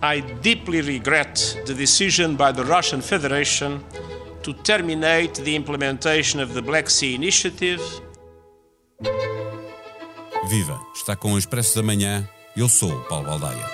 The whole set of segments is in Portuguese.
I deeply regret the decision by the Russian Federation to terminate the implementation of the Black Sea Initiative. Viva! Está com o Expresso da Manhã. Eu sou o Paulo Baldaia.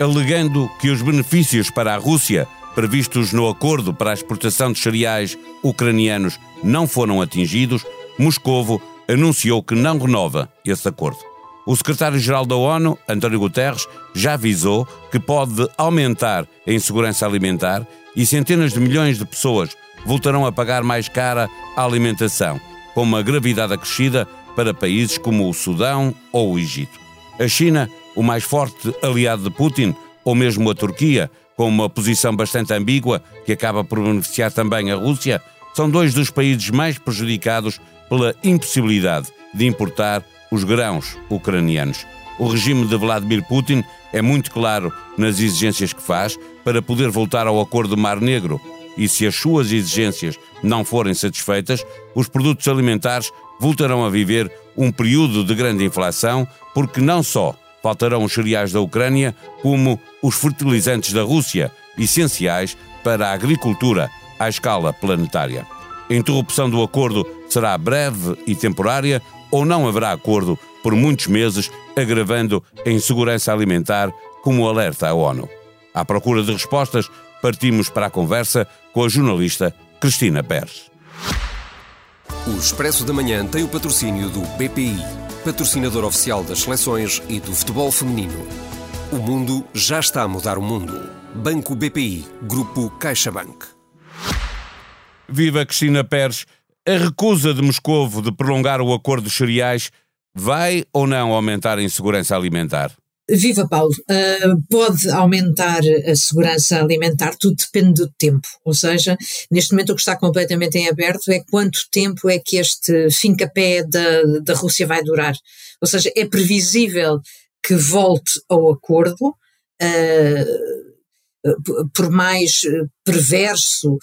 Alegando que os benefícios para a Rússia previstos no acordo para a exportação de cereais ucranianos não foram atingidos, Moscovo anunciou que não renova esse acordo. O secretário-geral da ONU, António Guterres, já avisou que pode aumentar a insegurança alimentar e centenas de milhões de pessoas voltarão a pagar mais cara a alimentação, com uma gravidade acrescida para países como o Sudão ou o Egito. A China, o mais forte aliado de Putin, ou mesmo a Turquia, com uma posição bastante ambígua, que acaba por beneficiar também a Rússia, são dois dos países mais prejudicados pela impossibilidade de importar os grãos ucranianos. O regime de Vladimir Putin é muito claro nas exigências que faz para poder voltar ao Acordo do Mar Negro. E se as suas exigências não forem satisfeitas, os produtos alimentares voltarão a viver um período de grande inflação, porque não só faltarão os cereais da Ucrânia, como os fertilizantes da Rússia, essenciais para a agricultura à escala planetária. A interrupção do acordo será breve e temporária ou não haverá acordo por muitos meses, agravando a insegurança alimentar, como alerta a ONU. À procura de respostas, partimos para a conversa com a jornalista Cristina Pérez. O Expresso da Manhã tem o patrocínio do BPI, patrocinador oficial das seleções e do futebol feminino. O mundo já está a mudar o mundo. Banco BPI, Grupo CaixaBank. Viva Cristina Pérez. A recusa de Moscovo de prolongar o acordo dos cereais vai ou não aumentar a insegurança alimentar? Viva Paulo, uh, pode aumentar a segurança alimentar, tudo depende do tempo. Ou seja, neste momento o que está completamente em aberto é quanto tempo é que este fim-capé da, da Rússia vai durar. Ou seja, é previsível que volte ao acordo, uh, por mais perverso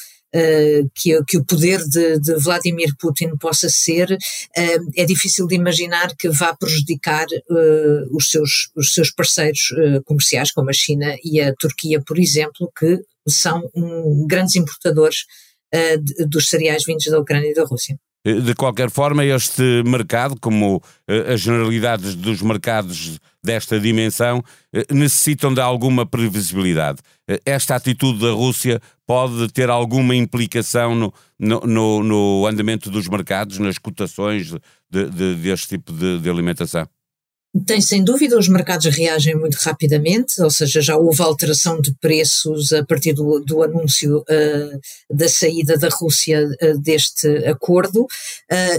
que, que, o poder de, de, Vladimir Putin possa ser, uh, é difícil de imaginar que vá prejudicar uh, os, seus, os seus parceiros comerciais, como a China e a Turquia, por exemplo, que são um, grandes importadores dos cereais vindos da Ucrânia e da Rússia. De qualquer forma, este mercado, como as generalidades dos mercados desta dimensão, necessitam de alguma previsibilidade. Esta atitude da Rússia pode ter alguma implicação no, no, no, no andamento dos mercados, nas cotações de, de, deste tipo de, de alimentação? Tem sem dúvida, os mercados reagem muito rapidamente, ou seja, já houve alteração de preços a partir do, do anúncio uh, da saída da Rússia uh, deste acordo. Uh,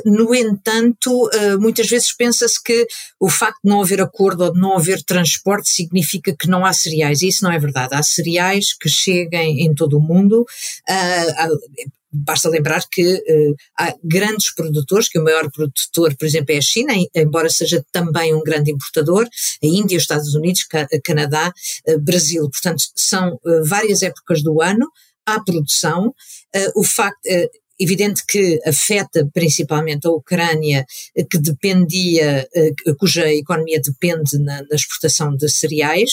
no entanto, muitas vezes pensa-se que o facto de não haver acordo ou de não haver transporte significa que não há cereais, e isso não é verdade. Há cereais que cheguem em todo o mundo. Basta lembrar que uh, há grandes produtores, que o maior produtor, por exemplo, é a China, embora seja também um grande importador, a Índia, os Estados Unidos, Canadá, uh, Brasil. Portanto, são uh, várias épocas do ano, há produção. o facto, Evidente que afeta principalmente a Ucrânia, eh, que dependia, eh, cuja economia depende na, na exportação de cereais,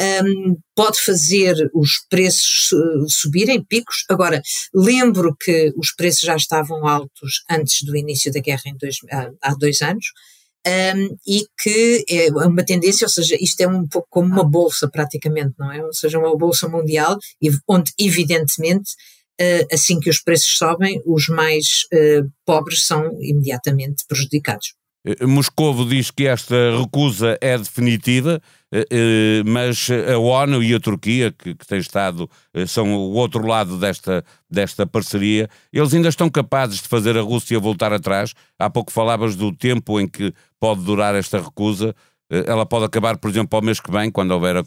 um, pode fazer os preços subirem, picos. Agora, lembro que os preços já estavam altos antes do início da guerra dois, há, dois anos. Um, e que é uma tendência, ou seja, isto é um pouco como uma bolsa praticamente, não é? Ou seja, uma bolsa mundial, onde evidentemente eh, assim que os preços sobem, os mais eh, pobres são imediatamente prejudicados. Eh, Moscovo diz que esta recusa é definitiva, mas a ONU e a Turquia, que, que têm estado, são o outro lado desta, desta parceria, eles ainda estão capazes de fazer a Rússia voltar atrás. Há pouco falavas do tempo em que pode durar esta recusa. Ela pode acabar, por exemplo, ao mês que vem, quando houver a,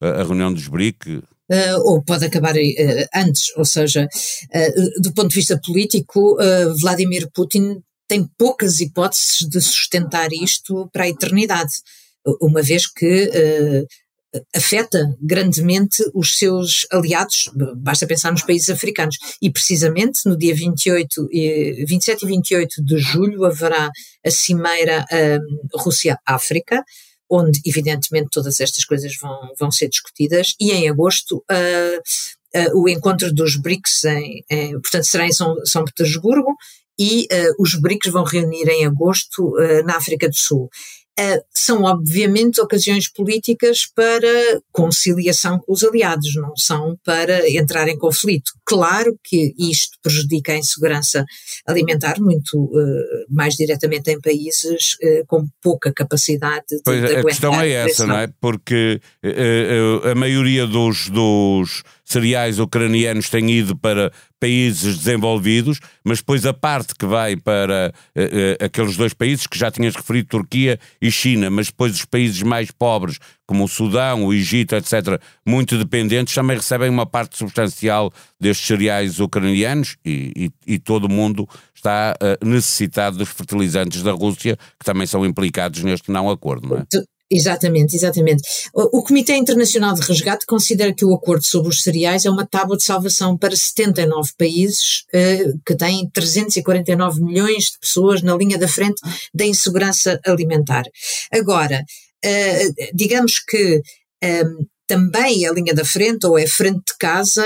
a reunião dos BRIC, Uh, ou pode acabar uh, antes, ou seja, uh, do ponto de vista político, Vladimir Putin tem poucas hipóteses de sustentar isto para a eternidade, uma vez que afeta grandemente os seus aliados, basta pensar nos países africanos. E precisamente no dia 28, 27 e 28 de julho haverá a cimeira Rússia-África, onde evidentemente todas estas coisas vão, vão ser discutidas, e em agosto uh, uh, o encontro dos BRICS, em, em, portanto será em São, São Petersburgo, e uh, os BRICS vão reunir em agosto na África do Sul. Uh, são obviamente ocasiões políticas para conciliação com os aliados, não são para entrar em conflito. Claro que isto prejudica a insegurança alimentar muito uh, mais diretamente em países uh, com pouca capacidade de, pois, de A questão é essa, não é? Porque a maioria dos, dos cereais ucranianos têm ido para países desenvolvidos, mas depois a parte que vai para uh, uh, aqueles dois países que já tinhas referido, Turquia e China, mas depois os países mais pobres, como o Sudão, o Egito, etc., muito dependentes, também recebem uma parte substancial destes cereais ucranianos e, e, e todo o mundo está uh, necessitado dos fertilizantes da Rússia, que também são implicados neste não acordo, não é? Exatamente, exatamente. O, Comitê Internacional de Resgate considera que o acordo sobre os cereais é uma tábua de salvação para 79 países uh, que têm 349 milhões de pessoas na linha da frente da insegurança alimentar. Agora, uh, digamos que um, ehm, também a linha da frente, ou é frente de casa,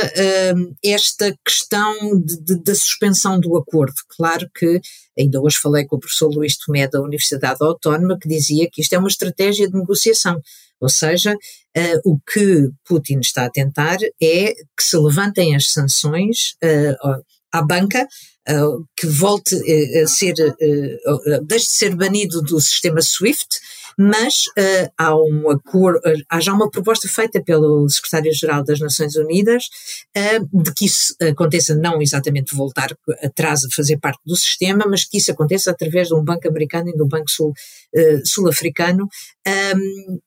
um, esta questão de, de, da suspensão do acordo. Claro que ainda hoje falei com o professor Luís Tomé da Universidade Autónoma, que dizia que isto é uma estratégia de negociação. Ou seja, uh, o que Putin está a tentar é que se levantem as sanções uh, à banca, uh, que volte a ser, deixe de ser banido do sistema SWIFT, mas uh, há um acordo, uh, há já uma proposta feita pelo secretário-geral das Nações Unidas uh, de que isso aconteça não exatamente voltar atrás a fazer parte do sistema, mas que isso aconteça através de um banco americano e de um banco sul, sul-africano, um,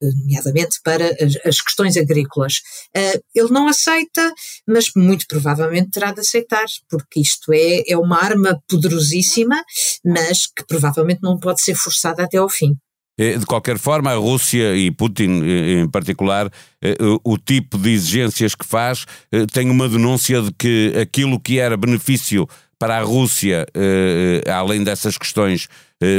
nomeadamente para as, questões agrícolas. Uh, ele não aceita, mas muito provavelmente terá de aceitar, porque isto é, é uma arma poderosíssima, mas que provavelmente não pode ser forçada até ao fim. Eh, de qualquer forma, a Rússia e Putin eh, em particular, eh, o tipo de exigências que faz tem uma denúncia de que aquilo que era benefício para a Rússia, além dessas questões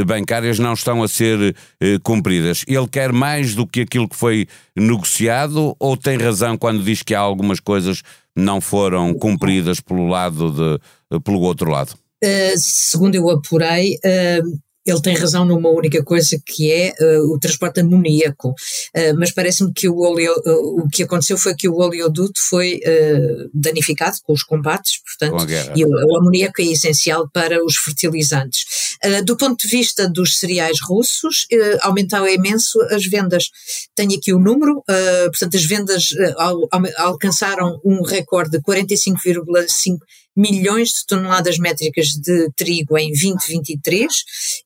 bancárias, não estão a ser cumpridas. Ele quer mais do que aquilo que foi negociado ou tem razão quando diz que há algumas coisas não foram cumpridas pelo lado de, pelo outro lado? Uh, segundo eu apurei, uh, ele tem razão numa única coisa que é uh, o transporte amoníaco, uh, mas parece-me que o, oleo, uh, o que aconteceu foi que o oleoduto foi danificado com os combates, portanto, e o, o, amoníaco é essencial para os fertilizantes. do ponto de vista dos cereais russos, aumentaram imenso as vendas. Tenho aqui o número, portanto, as vendas al, al, alcançaram um recorde de 45,5 milhões de toneladas métricas de trigo em 2023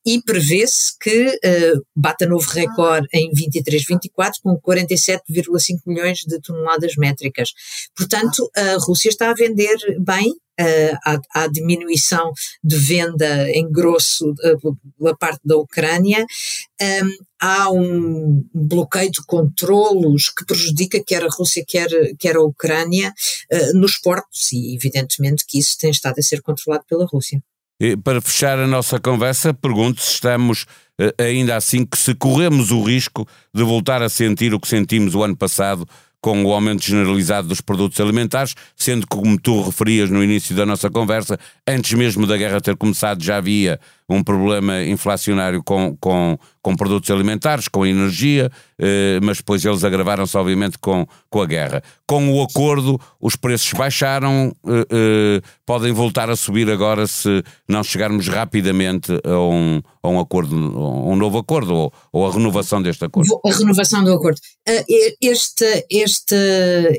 e prevê-se que uh, bata novo recorde em 23-24 com 47,5 milhões de toneladas métricas. Portanto, a Rússia está a vender bem, uh, à, diminuição de venda em grosso uh, pela parte da Ucrânia. Um, há um bloqueio de controlos que prejudica quer a Rússia, quer, quer a Ucrânia uh, nos portos e evidentemente que isso tem estado a ser controlado pela Rússia. E para fechar a nossa conversa, pergunto se estamos ainda assim que se corremos o risco de voltar a sentir o que sentimos o ano passado com o aumento generalizado dos produtos alimentares, sendo que, como tu referias no início da nossa conversa, antes mesmo da guerra ter começado já havia um problema inflacionário com, com, com produtos alimentares, com energia, eh, mas depois eles agravaram-se, obviamente, com, com a guerra. Com o acordo, os preços baixaram, eh, eh, podem voltar a subir agora se não chegarmos rapidamente a um, a um acordo, a um novo acordo, ou, ou a renovação deste acordo. A renovação do acordo. Esta, esta,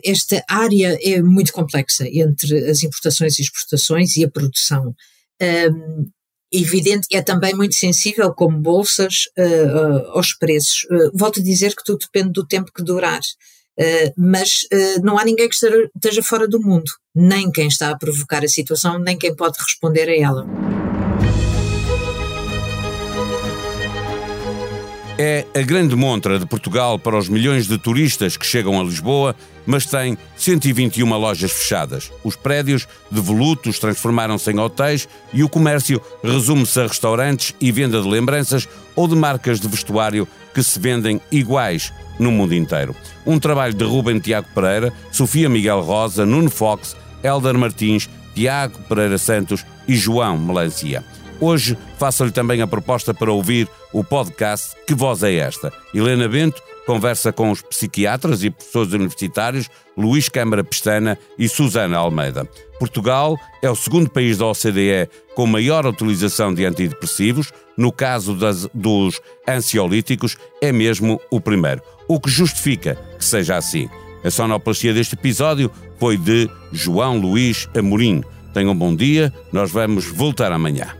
esta área é muito complexa entre as importações e exportações e a produção. Um, evidente, é também muito sensível, como bolsas, uh, uh, aos preços. Uh, volto a dizer que tudo depende do tempo que durar. mas não há ninguém que esteja fora do mundo, nem quem está a provocar a situação, nem quem pode responder a ela. É a grande montra de Portugal para os milhões de turistas que chegam a Lisboa, mas tem 121 lojas fechadas. Os prédios devolutos transformaram-se em hotéis e o comércio resume-se a restaurantes e venda de lembranças ou de marcas de vestuário que se vendem iguais no mundo inteiro. Um trabalho de Ruben Tiago Pereira, Sofia Miguel Rosa, Nuno Fox, Elder Martins, Tiago Pereira Santos e João Melancia. Hoje faço-lhe também a proposta para ouvir o podcast Que Voz é Esta? Helena Bento conversa com os psiquiatras e professores universitários Luís Câmara Pestana e Susana Almeida. Portugal é o segundo país da OCDE com maior utilização de antidepressivos. No caso das, dos ansiolíticos, é mesmo o primeiro, o que justifica que seja assim. A sonoplastia deste episódio foi de João Luís Amorim. Tenham um bom dia, nós vamos voltar amanhã.